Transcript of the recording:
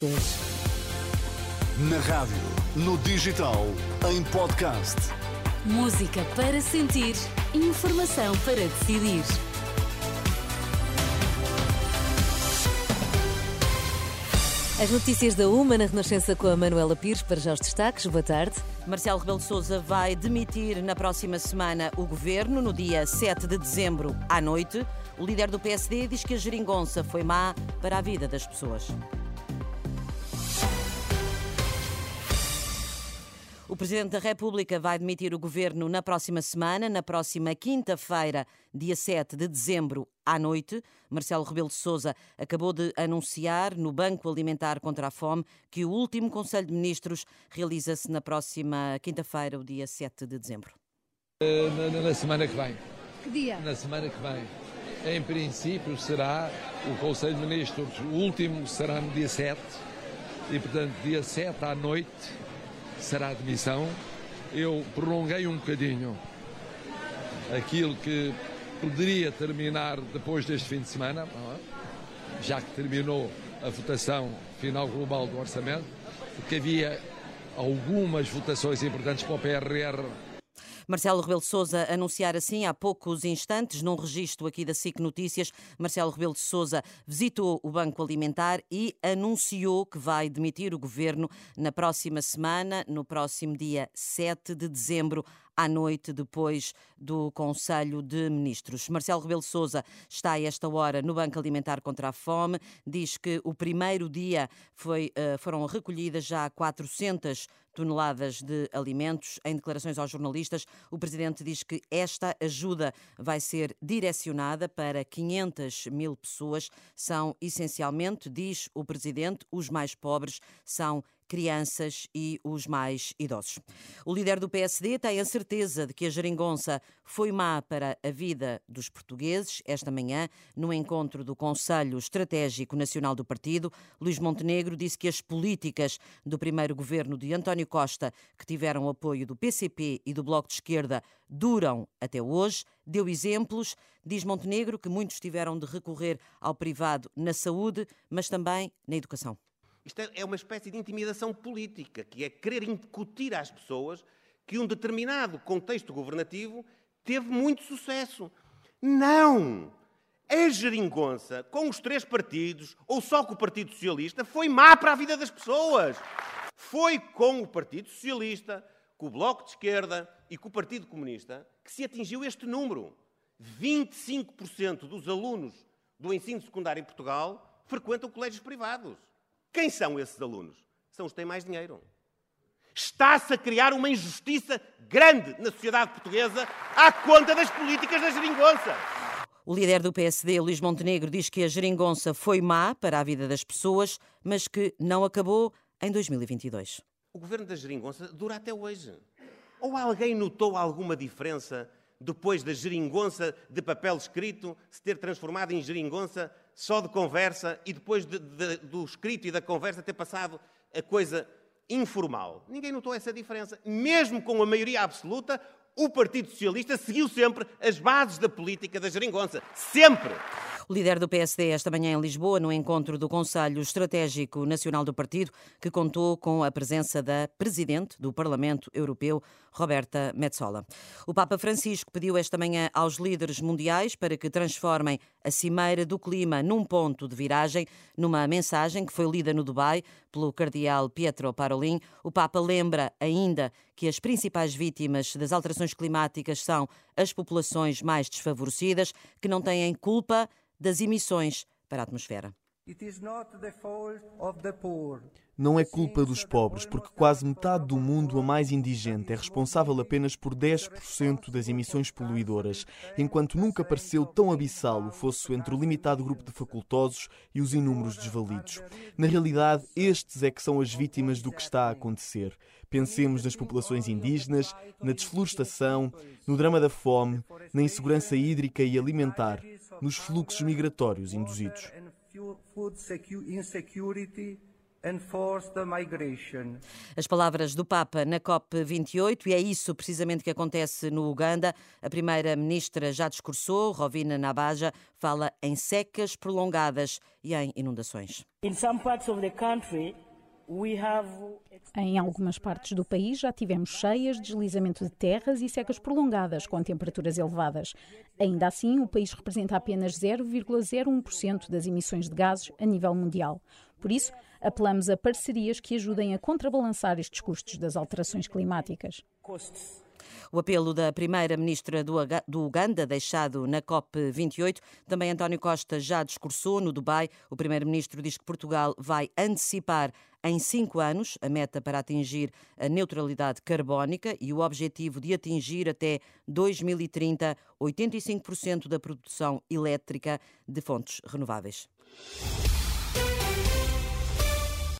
Na rádio, no digital, em podcast. Música para sentir, informação para decidir. As notícias da UMA na Renascença com a Manuela Pires, para já os destaques. Boa tarde. Marcelo Rebelo de Sousa vai demitir na próxima semana o governo, no dia 7 de dezembro à noite. O líder do PSD diz que a geringonça foi má para a vida das pessoas. O Presidente da República vai demitir o governo na próxima semana, na próxima quinta-feira, dia 7 de dezembro, à noite. Marcelo Rebelo de Sousa acabou de anunciar no Banco Alimentar contra a Fome que o último Conselho de Ministros realiza-se na próxima quinta-feira, o dia 7 de dezembro. Na, na, na semana que vem. Que dia? Na semana que vem. Em princípio será o Conselho de Ministros, o último será no dia 7 e, portanto, dia 7 à noite será a demissão. Eu prolonguei um bocadinho aquilo que poderia terminar depois deste fim de semana, é? já que terminou a votação final global do orçamento, porque havia algumas votações importantes para o PRR Marcelo Rebelo de Sousa anunciar assim há poucos instantes, num registro aqui da SIC Notícias, Marcelo Rebelo de Sousa visitou o Banco Alimentar e anunciou que vai demitir o governo na próxima semana, no próximo dia 7 de dezembro, à noite, depois do Conselho de Ministros. Marcelo Rebelo Sousa está a esta hora no Banco Alimentar contra a Fome. Diz que o primeiro dia foi, eh, foram recolhidas já 400 toneladas de alimentos. Em declarações aos jornalistas, o presidente diz que esta ajuda vai ser direcionada para 500 mil pessoas. São essencialmente, diz o presidente, os mais pobres, são crianças e os mais idosos. O líder do PSD tem a certeza de que a geringonça foi má para a vida dos portugueses. Esta manhã, no encontro do Conselho Estratégico Nacional do Partido, Luís Montenegro disse que as políticas do primeiro governo de António Costa, que tiveram apoio do PCP e do Bloco de Esquerda, duram até hoje. Deu exemplos. Diz Montenegro que muitos tiveram de recorrer ao privado na saúde, mas também na educação. Isto é, é uma espécie de intimidação política, que é querer incutir às pessoas que um determinado contexto governativo teve muito sucesso. Não! A geringonça com os três partidos, ou só com o Partido Socialista, foi má para a vida das pessoas. Foi com o Partido Socialista, com o Bloco de Esquerda e com o Partido Comunista que se atingiu este número. 25% dos alunos do ensino secundário em Portugal frequentam colégios privados. Quem são esses alunos? São os que têm mais dinheiro. Está-se a criar uma injustiça grande na sociedade portuguesa à conta das políticas da geringonça. O líder do PSD, Luís Montenegro, diz que a geringonça foi má para a vida das pessoas, mas que não acabou em 2022. O governo da geringonça dura até hoje. Ou alguém notou alguma diferença depois da geringonça de papel escrito se ter transformado em geringonça só de conversa e depois de, de, do escrito e da conversa ter passado a coisa informal. Ninguém notou essa diferença. Mesmo com a maioria absoluta, o Partido Socialista seguiu sempre as bases da política da geringonça. Sempre! O líder do PSD esta manhã em Lisboa, no encontro do Conselho Estratégico Nacional do Partido, que contou com a presença da Presidente do Parlamento Europeu, Roberta Metsola. O Papa Francisco pediu esta manhã aos líderes mundiais para que transformem a Cimeira do Clima num ponto de viragem. Numa mensagem que foi lida no Dubai pelo cardeal Pietro Parolin, o Papa lembra ainda que as principais vítimas das alterações climáticas são as populações mais desfavorecidas, que não têm culpa das emissões para a atmosfera. Não é culpa dos pobres, porque quase metade do mundo, a mais indigente, é responsável apenas por 10% das emissões poluidoras, enquanto nunca pareceu tão abissal o fosso entre o limitado grupo de facultosos e os inúmeros desvalidos. Na realidade, estes é que são as vítimas do que está a acontecer. Pensemos nas populações indígenas, na desflorestação, no drama da fome, na insegurança hídrica e alimentar, nos fluxos migratórios induzidos. As palavras do Papa na COP28, e é isso precisamente que acontece no Uganda. A primeira-ministra já discursou, Rovina Nabaja, fala em secas prolongadas e em inundações. In some parts of the country, em algumas partes do país já tivemos cheias, deslizamento de terras e secas prolongadas com temperaturas elevadas. Ainda assim, o país representa apenas 0,01% das emissões de gases a nível mundial. Por isso, apelamos a parcerias que ajudem a contrabalançar estes custos das alterações climáticas. O apelo da primeira-ministra do Uganda, deixado na COP28, também António Costa já discursou no Dubai. O primeiro-ministro diz que Portugal vai antecipar em cinco anos a meta para atingir a neutralidade carbónica e o objetivo de atingir até 2030 85% da produção elétrica de fontes renováveis.